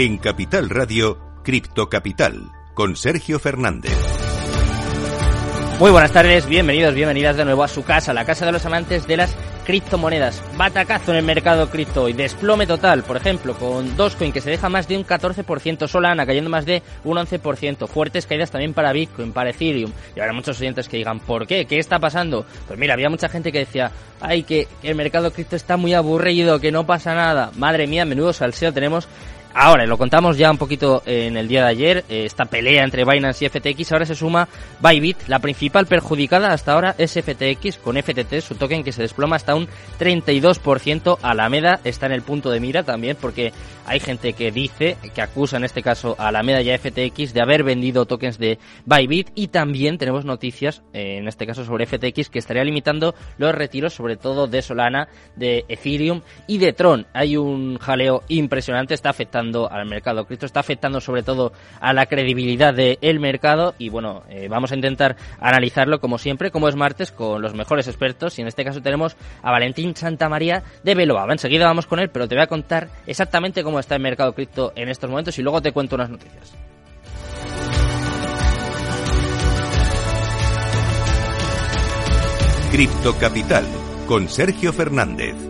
En Capital Radio, Cripto Capital, con Sergio Fernández. Muy buenas tardes, bienvenidos, bienvenidas de nuevo a su casa, la casa de los amantes de las criptomonedas. Batacazo en el mercado cripto y desplome total, por ejemplo, con Dogecoin que se deja más de un 14%, Solana cayendo más de un 11%, fuertes caídas también para Bitcoin, para Ethereum. Y habrá muchos oyentes que digan, ¿por qué? ¿Qué está pasando? Pues mira, había mucha gente que decía, ay, que el mercado cripto está muy aburrido, que no pasa nada. Madre mía, menudo salseo tenemos Ahora, lo contamos ya un poquito en el día de ayer, eh, esta pelea entre Binance y FTX, ahora se suma Bybit, la principal perjudicada hasta ahora es FTX con FTT, su token que se desploma hasta un 32%, Alameda está en el punto de mira también porque hay gente que dice, que acusa en este caso a Alameda y a FTX de haber vendido tokens de Bybit. Y también tenemos noticias, eh, en este caso sobre FTX, que estaría limitando los retiros sobre todo de Solana, de Ethereum y de Tron. Hay un jaleo impresionante, está afectando al mercado cripto, está afectando sobre todo a la credibilidad del mercado y bueno, eh, vamos a intentar analizarlo como siempre, como es martes, con los mejores expertos y en este caso tenemos a Valentín Santamaría de Veloaba. Enseguida vamos con él, pero te voy a contar exactamente cómo está el mercado cripto en estos momentos y luego te cuento unas noticias. Cripto Capital con Sergio Fernández.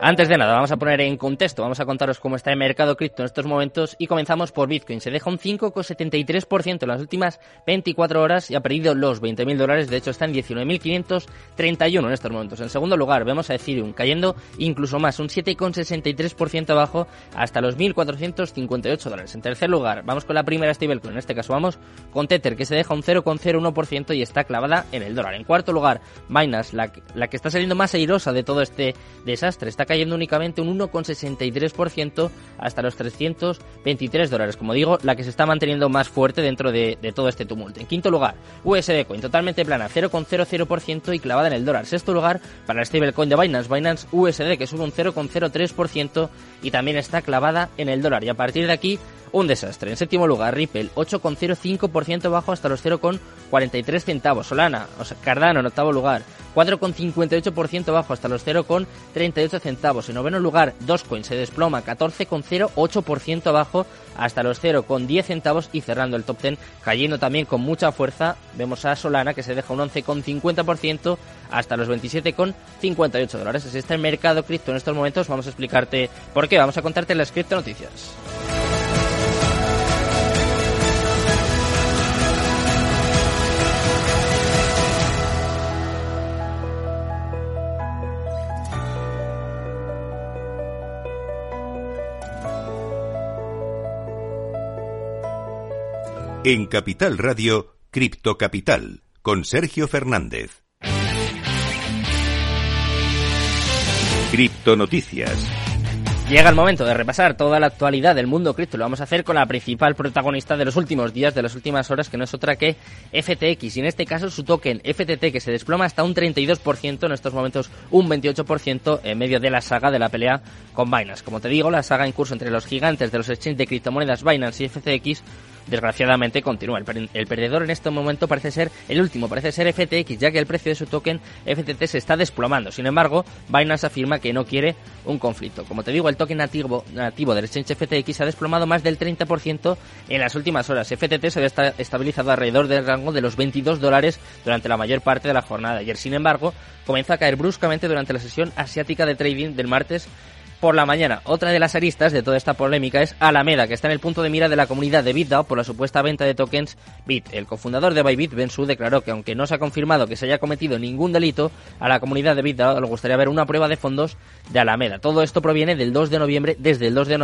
Antes de nada, vamos a poner en contexto, vamos a contaros cómo está el mercado cripto en estos momentos y comenzamos por Bitcoin. Se deja un 5,73% en las últimas 24 horas y ha perdido los 20.000 dólares, de hecho está en 19.531 en estos momentos. En segundo lugar, vemos a Ethereum cayendo incluso más, un 7,63% abajo hasta los 1.458 dólares. En tercer lugar, vamos con la primera stablecoin, en este caso vamos con Tether, que se deja un 0,01% y está clavada en el dólar. En cuarto lugar, Binance, la, la que está saliendo más airosa de todo este desastre, está cayendo únicamente un 1,63% hasta los 323 dólares. Como digo, la que se está manteniendo más fuerte dentro de, todo este tumulto. En quinto lugar, USD Coin, totalmente plana, 0,00% y clavada en el dólar. Sexto lugar, para el stablecoin de Binance, Binance USD, que sube un 0,03% y también está clavada en el dólar. Y a partir de aquí, un desastre. En séptimo lugar, Ripple, 8,05% bajo hasta los 0,43 centavos. Solana, o sea, Cardano en octavo lugar, 4,58% bajo hasta los 0,38 centavos. En noveno lugar, Dogecoin se desploma 14,08% abajo hasta los 0,10 centavos y cerrando el top 10, cayendo también con mucha fuerza. Vemos a Solana que se deja un 11,50% hasta los 27,58 dólares. Así está el mercado cripto en estos momentos. Vamos a explicarte por qué. Vamos a contarte las cripto noticias. En Capital Radio, Cripto Capital, con Sergio Fernández. Cripto Noticias. Llega el momento de repasar toda la actualidad del mundo cripto. Lo vamos a hacer con la principal protagonista de los últimos días, de las últimas horas, que no es otra que FTX. Y en este caso su token FTT, que se desploma hasta un 32%, en estos momentos un 28% en medio de la saga de la pelea con Binance. Como te digo, la saga en curso entre los gigantes de los exchanges de criptomonedas Binance y FTX desgraciadamente continúa. El, perdedor en este momento parece ser el último, parece ser FTX, ya que el precio de su token FTT se está desplomando. Sin embargo, Binance afirma que no quiere un conflicto. Como te digo, el token nativo, nativo del exchange FTX ha desplomado más del 30% en las últimas horas. FTT se había estabilizado alrededor del rango de los 22 dólares durante la mayor parte de la jornada ayer. Sin embargo, comienza a caer bruscamente durante la sesión asiática de trading del martes por la mañana. Otra de las aristas de toda esta polémica es Alameda, que está en el punto de mira de la comunidad de BitDAO por la supuesta venta de tokens Bit. El cofundador de Bybit, Ben Su, declaró que aunque no se ha confirmado que se haya cometido ningún delito, a la comunidad de BitDAO le gustaría ver una prueba de fondos de Alameda. Todo esto proviene del 2 de noviembre, desde el 2 de,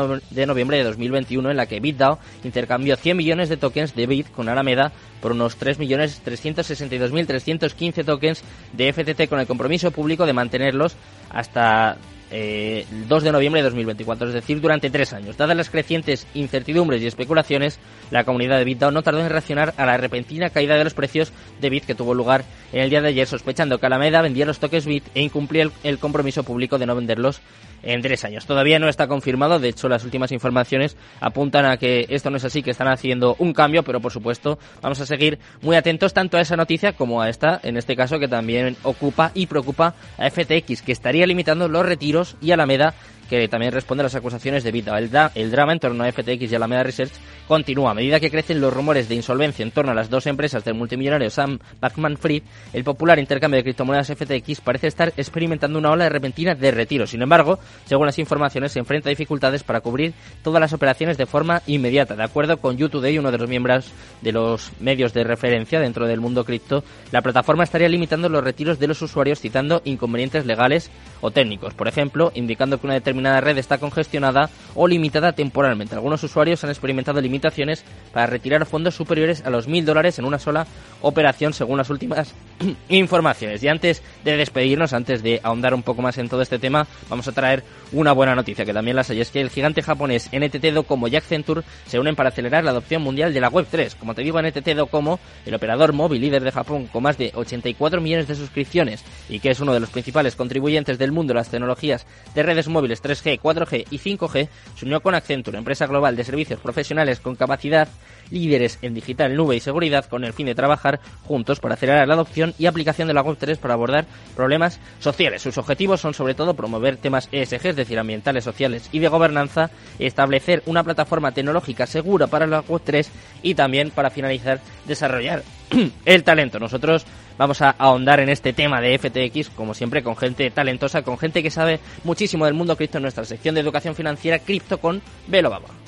noviembre de 2021, en la que BitDAO intercambió 100 millones de tokens de Bit con Alameda por unos 3.362.315 tokens de FTT con el compromiso público de mantenerlos hasta eh, el 2 de noviembre de 2024, es decir, durante tres años. Dadas las crecientes incertidumbres y especulaciones, la comunidad de BitDAO no tardó en reaccionar a la repentina caída de los precios de Bit que tuvo lugar en el día de ayer, sospechando que Alameda vendía los toques Bit e incumplía el compromiso público de no venderlos en tres años. Todavía no está confirmado, de hecho las últimas informaciones apuntan a que esto no es así, que están haciendo un cambio, pero por supuesto vamos a seguir muy atentos tanto a esa noticia como a esta, en este caso que también ocupa y preocupa a FTX, que estaría limitando los retiros y Alameda que también responde a las acusaciones de Vita. El, el, drama en torno a FTX y Alameda Research continúa. A medida que crecen los rumores de insolvencia en torno a las dos empresas del multimillonario Sam Backman-Fried, el popular intercambio de criptomonedas FTX parece estar experimentando una ola repentina de retiro. Sin embargo, según las informaciones, se enfrenta a dificultades para cubrir todas las operaciones de forma inmediata. De acuerdo con YouTube uno de los miembros de los medios de referencia dentro del mundo cripto, la plataforma estaría limitando los retiros de los usuarios citando inconvenientes legales o técnicos. Por ejemplo, indicando que una determinada red está congestionada o limitada temporalmente. Algunos usuarios han experimentado limitaciones para retirar fondos superiores a los mil dólares en una sola operación, según las últimas informaciones. Y antes de despedirnos, antes de ahondar un poco más en todo este tema, vamos a traer una buena noticia que también las hay. Es que el gigante japonés NTT Docomo y Accenture se unen para acelerar la adopción mundial de la Web3. Como te digo, NTT Docomo, el operador móvil líder de Japón con más de 84 millones de suscripciones y que es uno de los principales contribuyentes del mundo de las tecnologías de redes móviles 3G, 4G y 5G, se unió con Accenture, empresa global de servicios profesionales con capacidad líderes en digital, nube y seguridad con el fin de trabajar juntos para acelerar la adopción y aplicación de la Web3 para abordar problemas sociales. Sus objetivos son sobre todo promover temas ESG, es decir, ambientales, sociales y de gobernanza, establecer una plataforma tecnológica segura para la Web3 y también para finalizar desarrollar el talento. Nosotros Vamos a ahondar en este tema de FTX, como siempre, con gente talentosa, con gente que sabe muchísimo del mundo cripto en nuestra sección de educación financiera Cripto con Velo Baba.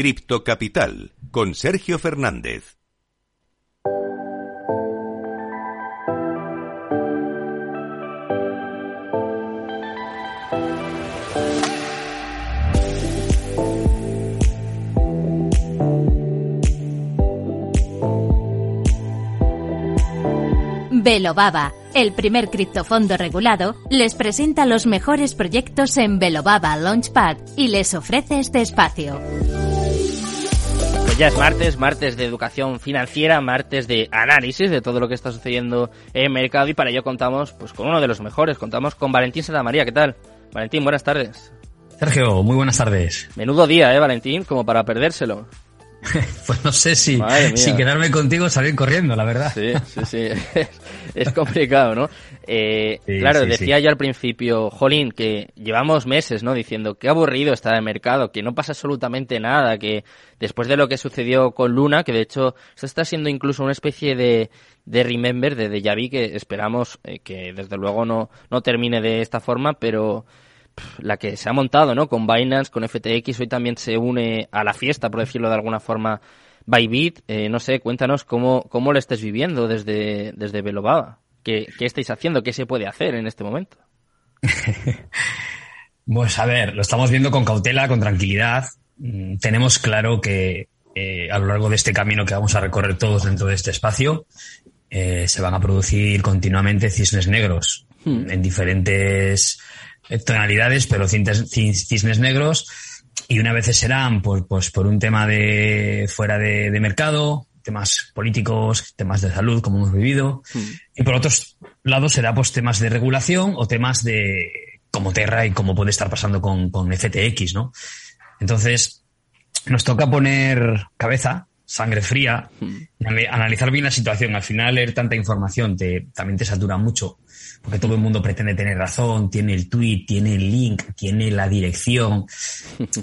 Cripto Capital con Sergio Fernández. Velobaba, el primer criptofondo regulado, les presenta los mejores proyectos en Velobaba Launchpad y les ofrece este espacio. Ya es martes, martes de educación financiera, martes de análisis de todo lo que está sucediendo en el mercado y para ello contamos pues con uno de los mejores, contamos con Valentín María, ¿qué tal? Valentín, buenas tardes. Sergio, muy buenas tardes. Menudo día, ¿eh, Valentín? Como para perdérselo. pues no sé si, si quedarme contigo salir corriendo, la verdad. Sí, sí, sí. es complicado, ¿no? Eh, claro, decía yo al principio, Jolín, que llevamos meses, ¿no? Diciendo que aburrido está el mercado, que no pasa absolutamente nada, que después de lo que sucedió con Luna, que de hecho se está siendo incluso una especie de, de remember, de déjà vu, que esperamos eh, que desde luego no, no termine de esta forma, pero la que se ha montado, ¿no? Con Binance, con FTX, hoy también se une a la fiesta, por decirlo de alguna forma, Bybit. Eh, no sé, cuéntanos cómo, cómo lo estés viviendo desde, desde Velobaba. ¿Qué, ¿Qué estáis haciendo? ¿Qué se puede hacer en este momento? pues a ver, lo estamos viendo con cautela, con tranquilidad. Mm, tenemos claro que eh, a lo largo de este camino que vamos a recorrer todos dentro de este espacio, eh, se van a producir continuamente cisnes negros hmm. en diferentes tonalidades, pero cisnes negros, y una vez serán pues, pues por un tema de fuera de, mercado, temas políticos, temas de salud, como hemos vivido, hmm. y por otros lados será pues temas de regulación o temas de como Terra y como puede estar pasando con, con FTX, ¿no? Entonces, nos toca poner cabeza, sangre fría, hmm. analizar bien la situación. Al final, leer tanta información te, también te satura mucho porque todo el mundo pretende tener razón, tiene el tweet, tiene el link, tiene la dirección,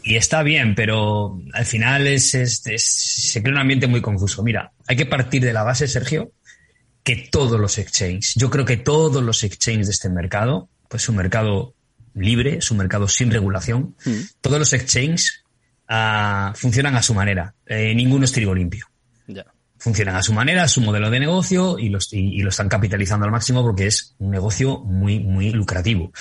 y está bien, pero al final es, se crea un ambiente muy confuso. Mira, hay que partir de la base, Sergio, que todos los exchanges, yo creo que todos los exchanges de este mercado, pues es un mercado libre, es un mercado sin regulación, mm. todos los exchanges ah, funcionan a su manera, eh, ninguno es trigo limpio funcionan a su manera, a su modelo de negocio y, los, y, lo están capitalizando al máximo porque es un negocio muy, muy lucrativo.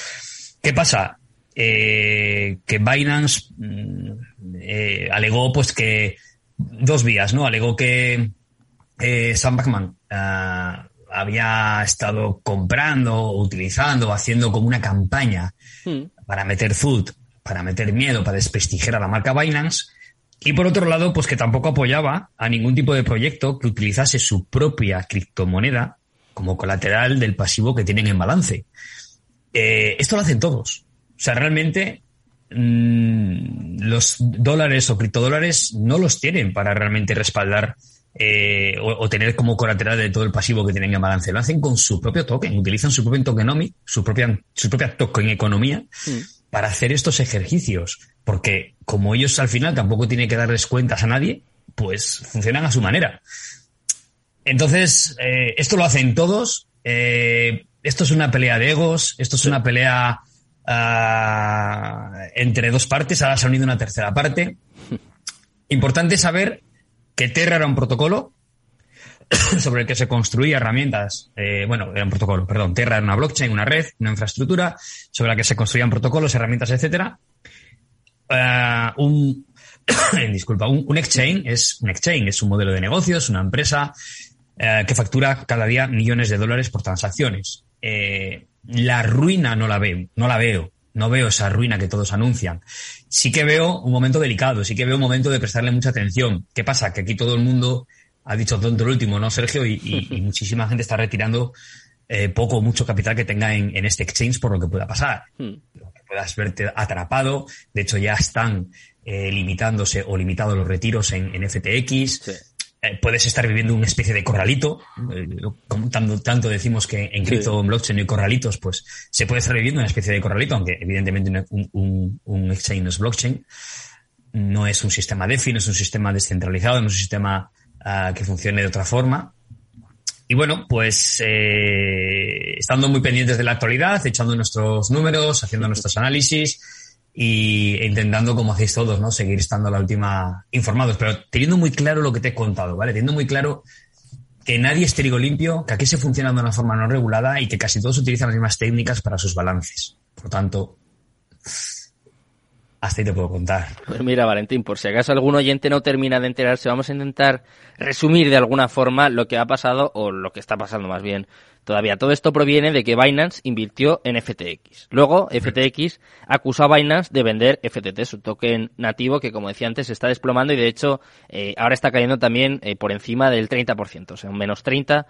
¿Qué pasa? Eh, que Binance mm, eh, alegó pues que dos vías, ¿no? Alegó que eh, Sam Backman ah, había estado comprando, utilizando, haciendo como una campaña hmm. para meter food, para meter miedo, para desprestigiar a la marca Binance. Y por otro lado, pues que tampoco apoyaba a ningún tipo de proyecto que utilizase su propia criptomoneda como colateral del pasivo que tienen en balance. Eh, esto lo hacen todos. O sea, realmente mm, los dólares o criptodólares no los tienen para realmente respaldar eh, o, tener como colateral de todo el pasivo que tienen en balance. Lo hacen con su propio token, utilizan su propio tokenomic, su propia, su propia token economía mm. Para hacer estos ejercicios. Porque como ellos al final tampoco tienen que darles cuentas a nadie, pues funcionan a su manera. Entonces, eh, esto lo hacen todos. Eh, esto es una pelea de egos, esto es una pelea ah, entre dos partes, ahora se ha unido una tercera parte. Importante saber que Terra era un protocolo sobre el que se construía herramientas, eh, bueno, era un protocolo, perdón, Terra era una blockchain, una red, una infraestructura sobre la que se construían protocolos, herramientas, etcétera. Ah, un, disculpa, un, un, exchange es un exchange, es un modelo de negocios, una empresa eh, que factura cada día millones de dólares por transacciones. La ruina no la veo, no la veo. No veo esa ruina que todos anuncian. Sí que veo un momento delicado, sí que veo un momento de prestarle mucha atención. ¿Qué pasa? Que aquí todo el mundo ha dicho tonto el último, ¿no, Sergio? Y, muchísima gente está retirando eh, poco o mucho capital que tenga en, este exchange por lo que pueda pasar. Hmm. que puedas verte atrapado. De hecho, ya están limitándose o limitados los retiros en, FTX. Eh, puedes estar viviendo una especie de corralito, eh, como tanto, decimos que en cripto blockchain no hay corralitos, pues se puede estar viviendo una especie de corralito, aunque evidentemente un, un, exchange no es blockchain, no es un sistema DeFi, no es un sistema descentralizado, no es un sistema ah, que funcione de otra forma. Y bueno, pues eh, estando muy pendientes de la actualidad, echando nuestros números, haciendo nuestros análisis, y intentando, como hacéis todos, ¿no? Seguir estando la última informados, pero teniendo muy claro lo que te he contado, ¿vale? Teniendo muy claro que nadie es trigo limpio, que aquí se funciona de una forma no regulada y que casi todos utilizan las mismas técnicas para sus balances. Por tanto, hasta ahí te puedo contar. Pues mira, Valentín, por si acaso algún oyente no termina de enterarse, vamos a intentar resumir de alguna forma lo que ha pasado, o lo que está pasando más bien, Todavía todo esto proviene de que Binance invirtió en FTX. Luego, FTX acusó a Binance de vender FTT, su token nativo que, como decía antes, se está desplomando y, de hecho, eh, ahora está cayendo también eh, por encima del 30%, o sea, un menos 30%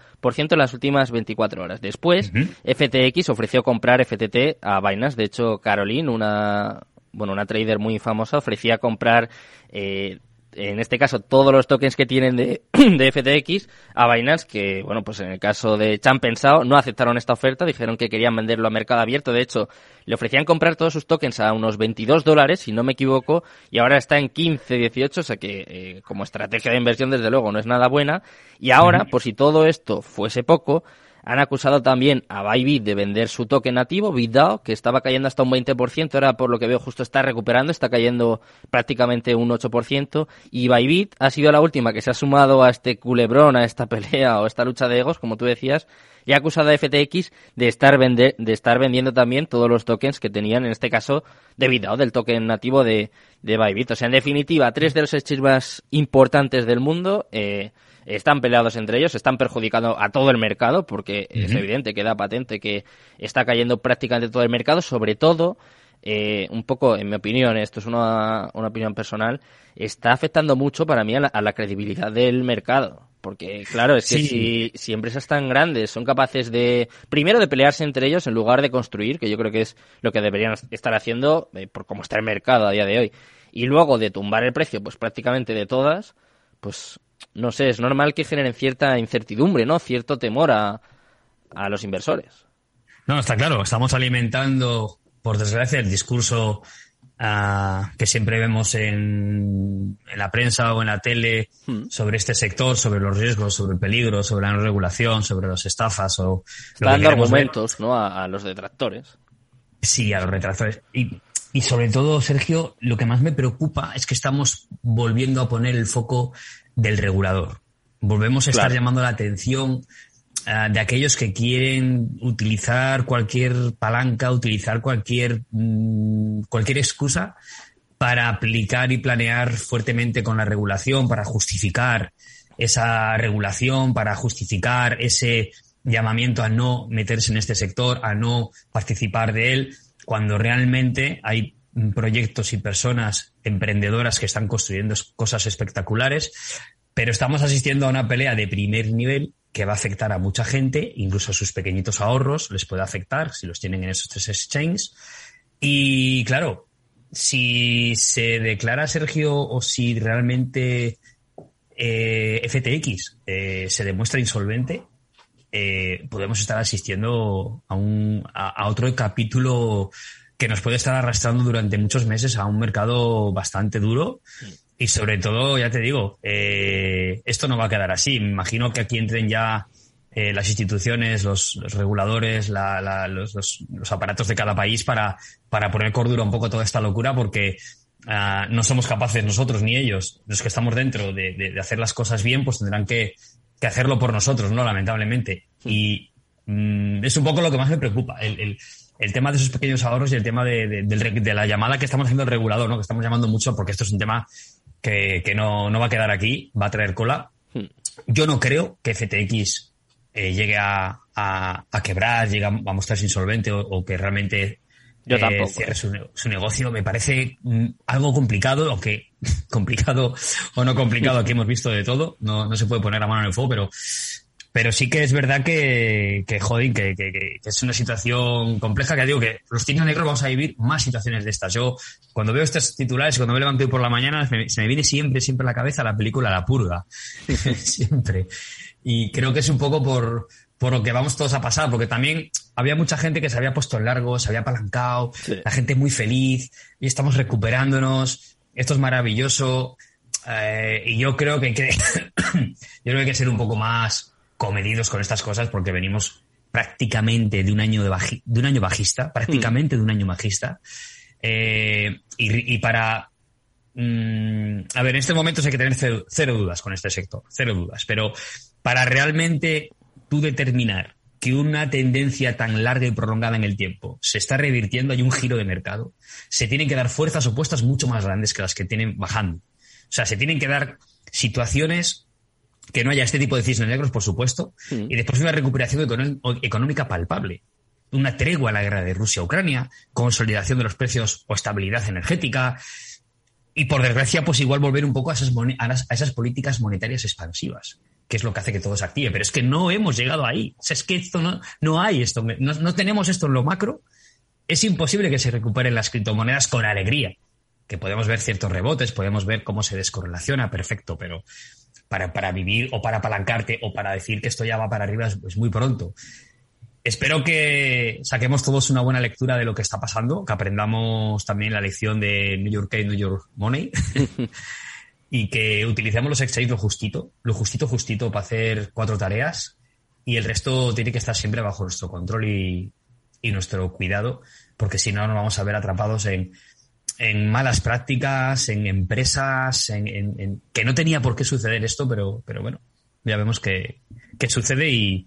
en las últimas 24 horas. Después, FTX ofreció comprar FTT a Binance. De hecho, Caroline, una bueno, una trader muy famosa, ofrecía comprar eh, en este caso todos los tokens que tienen de, de, FTX a Binance, que bueno, pues en el caso de Chan Pensado no aceptaron esta oferta, dijeron que querían venderlo a mercado abierto, de hecho le ofrecían comprar todos sus tokens a unos 22 dólares, si no me equivoco, y ahora está en 15, 18, o sea que eh, como estrategia de inversión desde luego no es nada buena, y ahora, por si todo esto fuese poco, han acusado también a Bybit de vender su token nativo, BitDAO, que estaba cayendo hasta un 20%, ahora por lo que veo justo está recuperando, está cayendo prácticamente un 8%, y Bybit ha sido la última que se ha sumado a este culebrón, a esta pelea o esta lucha de egos, como tú decías, y ha acusado a FTX de estar, vender, de estar vendiendo también todos los tokens que tenían, en este caso, de BitDAO, del token nativo de, de Bybit. O sea, en definitiva, tres de los exchanges más importantes del mundo, eh, están peleados entre ellos, están perjudicando a todo el mercado, porque es evidente, queda patente que está cayendo prácticamente todo el mercado, sobre todo, eh, un poco, en mi opinión, esto es una, una opinión personal, está afectando mucho para mí a la, credibilidad del mercado. Porque, claro, es que si, si, empresas tan grandes son capaces de, primero, de pelearse entre ellos en lugar de construir, que yo creo que es lo que deberían estar haciendo eh, por cómo está el mercado a día de hoy, y luego de tumbar el precio, pues prácticamente de todas, pues no sé, es normal que generen cierta incertidumbre, ¿no? Cierto temor a, a los inversores. No, está claro, estamos alimentando, por desgracia, el discurso ah, que siempre vemos en, en, la prensa o en la tele hmm. sobre este sector, sobre los riesgos, sobre el peligro, sobre la no regulación, sobre las estafas o... dando argumentos, ¿no? A, a, los detractores. Sí, a los detractores. Y, y sobre todo, Sergio, lo que más me preocupa es que estamos volviendo a poner el foco del regulador. Volvemos a estar llamando la atención eh, de aquellos que quieren utilizar cualquier palanca, utilizar cualquier, mm, cualquier excusa para aplicar y planear fuertemente con la regulación, para justificar esa regulación, para justificar ese llamamiento a no meterse en este sector, a no participar de él, cuando realmente hay proyectos y personas emprendedoras que están construyendo cosas espectaculares, pero estamos asistiendo a una pelea de primer nivel que va a afectar a mucha gente, incluso a sus pequeñitos ahorros les puede afectar si los tienen en esos tres exchanges. Y claro, si se declara Sergio o si realmente eh, FTX eh, se demuestra insolvente, eh, podemos estar asistiendo a, un, a, otro capítulo que nos puede estar arrastrando durante muchos meses a un mercado bastante duro. Y sobre todo, ya te digo, esto no va a quedar así. Me imagino que aquí entren ya las instituciones, los, reguladores, los, los, aparatos de cada país para, para poner cordura un poco toda esta locura, porque Ah, no somos capaces nosotros ni ellos, los que estamos dentro, de, hacer las cosas bien, pues tendrán que, hacerlo por nosotros, ¿no? Lamentablemente. Y mm, es un poco lo que más me preocupa, el, tema de esos pequeños ahorros y el tema de, la llamada que estamos haciendo el regulador, ¿no? Que estamos llamando mucho porque esto es un tema que, no, va a quedar aquí, va a traer cola. Hmm. Yo no creo que FTX eh, llegue a, quebrar, llegue a, mostrarse insolvente o que realmente yo eh, tampoco. su, negocio me parece mm, algo complicado, aunque complicado o no complicado, aquí hemos visto de todo, no, no se puede poner la mano en el fuego, pero, pero sí que es verdad que, que joder, que, que, es una situación compleja, que digo que los tiros negros vamos a vivir más situaciones de estas. Yo, cuando veo estos titulares, cuando me levanto hoy por la mañana, se me viene siempre, siempre a la cabeza la película La Purga. siempre. Y creo que es un poco por, por lo que vamos todos a pasar, porque también había mucha gente que se había puesto en largo, se había apalancado, la gente muy feliz, y estamos recuperándonos, esto es maravilloso, eh, y yo creo que, yo creo que hay que ser un poco más comedidos con estas cosas, porque venimos prácticamente de un año, de, de un año bajista, prácticamente de un año bajista, eh, y, para... Mm, a ver, en este momento hay que tener cero dudas con este sector, cero dudas, pero para realmente tú determinar que una tendencia tan larga y prolongada en el tiempo se está revirtiendo, hay un giro de mercado, se tienen que dar fuerzas opuestas mucho más grandes que las que tienen bajando. O sea, se tienen que dar situaciones que no haya este tipo de cisnes negros, por supuesto, y después una recuperación económica palpable. Una tregua a la guerra de Rusia-Ucrania, consolidación de los precios o estabilidad energética, y por desgracia, pues igual volver un poco a esas, a esas políticas monetarias expansivas que es lo que hace que todo se active. Pero es que no hemos llegado ahí. O sea, es que esto no, no hay esto, no, no tenemos esto en lo macro. Es imposible que se recuperen las criptomonedas con alegría. Que podemos ver ciertos rebotes, podemos ver cómo se descorrelaciona, perfecto, pero para, para vivir o para apalancarte o para decir que esto ya va para arriba es, muy pronto. Espero que saquemos todos una buena lectura de lo que está pasando, que aprendamos también la lección de New York New York Money. y que utilicemos los exchanges lo justito, lo justito, justito para hacer cuatro tareas y el resto tiene que estar siempre bajo nuestro control y, nuestro cuidado, porque si no nos vamos a ver atrapados en, en malas prácticas, en empresas, en, que no tenía por qué suceder esto, pero, pero bueno, ya vemos que, que sucede y,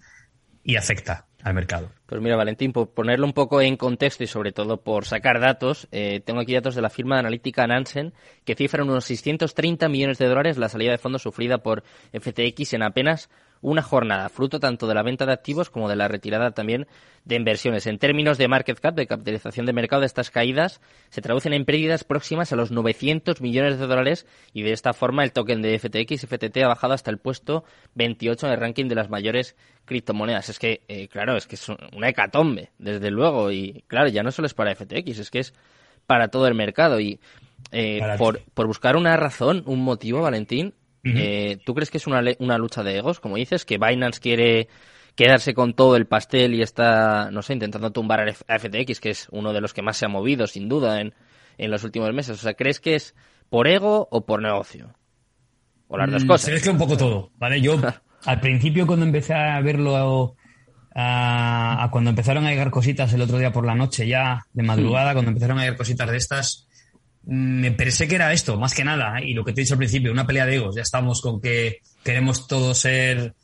y afecta al mercado. Pues mira, Valentín, por ponerlo un poco en contexto y sobre todo por sacar datos, eh, tengo aquí datos de la firma de analítica Nansen que cifran unos 630 millones de dólares la salida de fondos sufrida por FTX en apenas una jornada, fruto tanto de la venta de activos como de la retirada también de inversiones. En términos de market cap, de capitalización de mercado, estas caídas se traducen en pérdidas próximas a los 900 millones de dólares y de esta forma el token de FTX FTT ha bajado hasta el puesto 28 en el ranking de las mayores criptomonedas. Es que, eh, claro, es que es una hecatombe, desde luego, y claro, ya no solo es para FTX, es que es para todo el mercado y eh, por, por buscar una razón, un motivo, Valentín, eh, ¿Tú crees que es una, una lucha de egos, como dices, que Binance quiere quedarse con todo el pastel y está, no sé, intentando tumbar a FTX, que es uno de los que más se ha movido, sin duda, en, en los últimos meses? O sea, ¿crees que es por ego o por negocio? O las dos mm, cosas. Se mezcla un poco todo, ¿vale? Yo, al principio, cuando empecé a verlo, a, cuando empezaron a llegar cositas el otro día por la noche, ya de madrugada, cuando empezaron a llegar cositas de estas, me pensé que era esto, más que nada, ¿eh? y lo que te he dicho al principio, una pelea de egos, ya estamos con que queremos todos ser...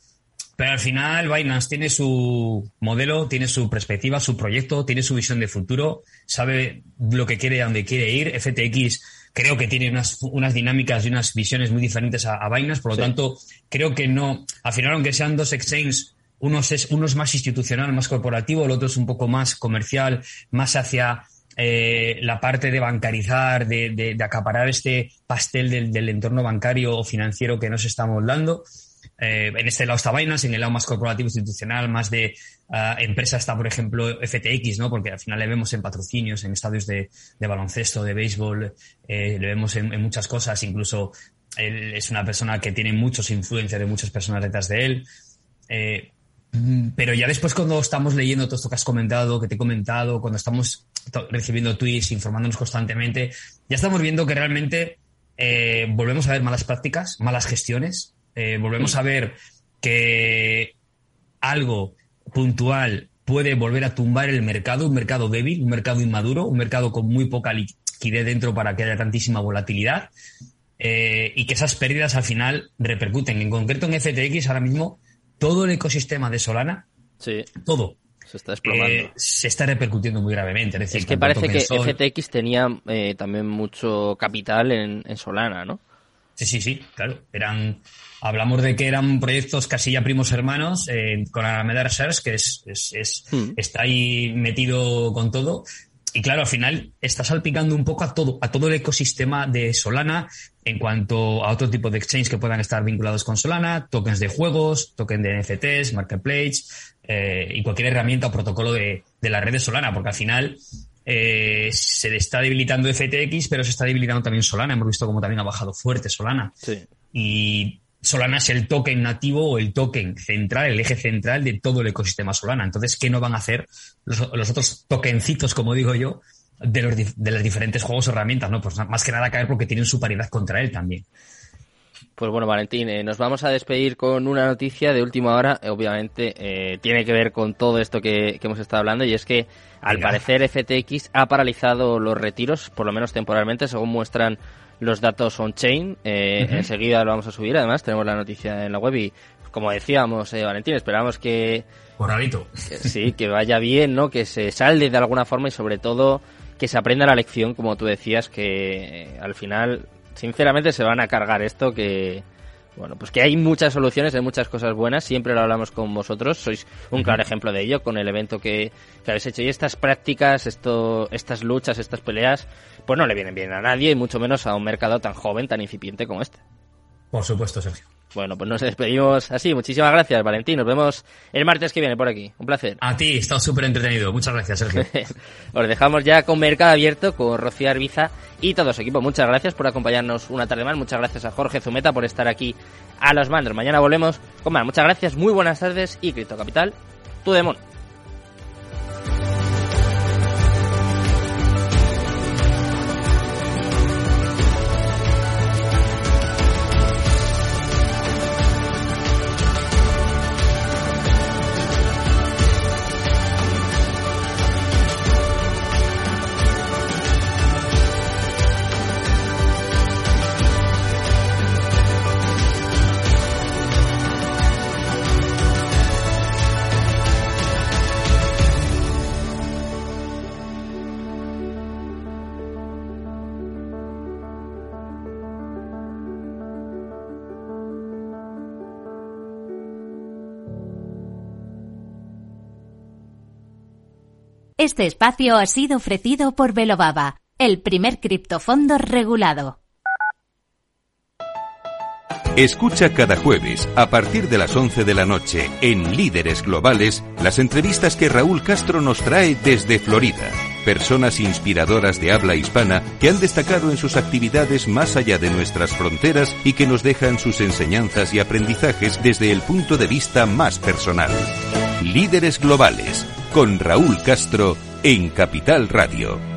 Pero al final Binance tiene su modelo, tiene su perspectiva, su proyecto, tiene su visión de futuro, sabe lo que quiere y a dónde quiere ir. FTX creo que tiene unas, unas dinámicas y unas visiones muy diferentes a, Binance, por lo tanto, creo que no, al final aunque sean dos exchanges uno es, uno es más institucional, más corporativo, el otro es un poco más comercial, más hacia eh, la parte de bancarizar, de, de, acaparar este pastel del, del, entorno bancario o financiero que nos estamos dando. Eh, en este lado está Binance, en el lado más corporativo institucional, más de uh, empresa está, por ejemplo, FTX, ¿no? Porque al final le vemos en patrocinios, en estadios de, de baloncesto, de béisbol, eh, le vemos en, en, muchas cosas, incluso él es una persona que tiene muchos influencias de muchas personas detrás de él. Eh, pero ya después cuando estamos leyendo todo esto que has comentado, que te he comentado, cuando estamos recibiendo tweets, informándonos constantemente, ya estamos viendo que realmente eh, volvemos a ver malas prácticas, malas gestiones, eh, volvemos a ver que algo puntual puede volver a tumbar el mercado, un mercado débil, un mercado inmaduro, un mercado con muy poca liquidez dentro para que haya tantísima volatilidad eh, y que esas pérdidas al final repercuten. En concreto en FTX ahora mismo todo el ecosistema de Solana, sí. todo, se está desplomando. Eh, se está repercutiendo muy gravemente. Es, decir, es que parece que Sol... FTX tenía eh, también mucho capital en, en, Solana, ¿no? Sí, sí, sí, claro. Eran, hablamos de que eran proyectos casi ya primos hermanos eh, con Alameda Research, que es, es, es hmm. está ahí metido con todo. Y claro, al final está salpicando un poco a todo, a todo el ecosistema de Solana en cuanto a otro tipo de exchange que puedan estar vinculados con Solana, tokens de juegos, tokens de NFTs, marketplace eh, y cualquier herramienta o protocolo de, de, la red de Solana, porque al final eh, se está debilitando FTX, pero se está debilitando también Solana. Hemos visto como también ha bajado fuerte Solana. Sí. Y Solana es el token nativo o el token central, el eje central de todo el ecosistema Solana. Entonces, ¿qué no van a hacer los, los otros tokencitos, como digo yo, de los, de los diferentes juegos o herramientas? ¿no? Pues más que nada caer porque tienen su paridad contra él también. Pues bueno, Valentín, eh, nos vamos a despedir con una noticia de última hora. Obviamente eh, tiene que ver con todo esto que, que, hemos estado hablando y es que al Mira. parecer FTX ha paralizado los retiros, por lo menos temporalmente, según muestran los datos on-chain. Eh, uh -huh. Enseguida lo vamos a subir, además tenemos la noticia en la web y como decíamos, eh, Valentín, esperamos que... Corralito. Que, sí, que vaya bien, ¿no? Que se salde de alguna forma y sobre todo que se aprenda la lección, como tú decías, que eh, al final sinceramente se van a cargar esto que bueno, pues que hay muchas soluciones, hay muchas cosas buenas, siempre lo hablamos con vosotros, sois un claro ejemplo de ello con el evento que, que habéis hecho y estas prácticas, esto, estas luchas, estas peleas, pues no le vienen bien a nadie y mucho menos a un mercado tan joven, tan incipiente como este. Por supuesto, Sergio. Bueno, pues nos despedimos así. Muchísimas gracias, Valentín. Nos vemos el martes que viene por aquí. Un placer. A ti, está súper entretenido. Muchas gracias, Sergio. Os dejamos ya con Mercado Abierto, con Rocío Arbiza y todo su equipo. Muchas gracias por acompañarnos una tarde más. Muchas gracias a Jorge Zumeta por estar aquí a los mandos. Mañana volvemos con más. Muchas gracias, muy buenas tardes y Cripto Capital, tu demon. Este espacio ha sido ofrecido por Velobaba, el primer criptofondo regulado. Escucha cada jueves, a partir de las 11 de la noche, en Líderes Globales, las entrevistas que Raúl Castro nos trae desde Florida. Personas inspiradoras de habla hispana que han destacado en sus actividades más allá de nuestras fronteras y que nos dejan sus enseñanzas y aprendizajes desde el punto de vista más personal. Líderes Globales, con Raúl Castro en Capital Radio.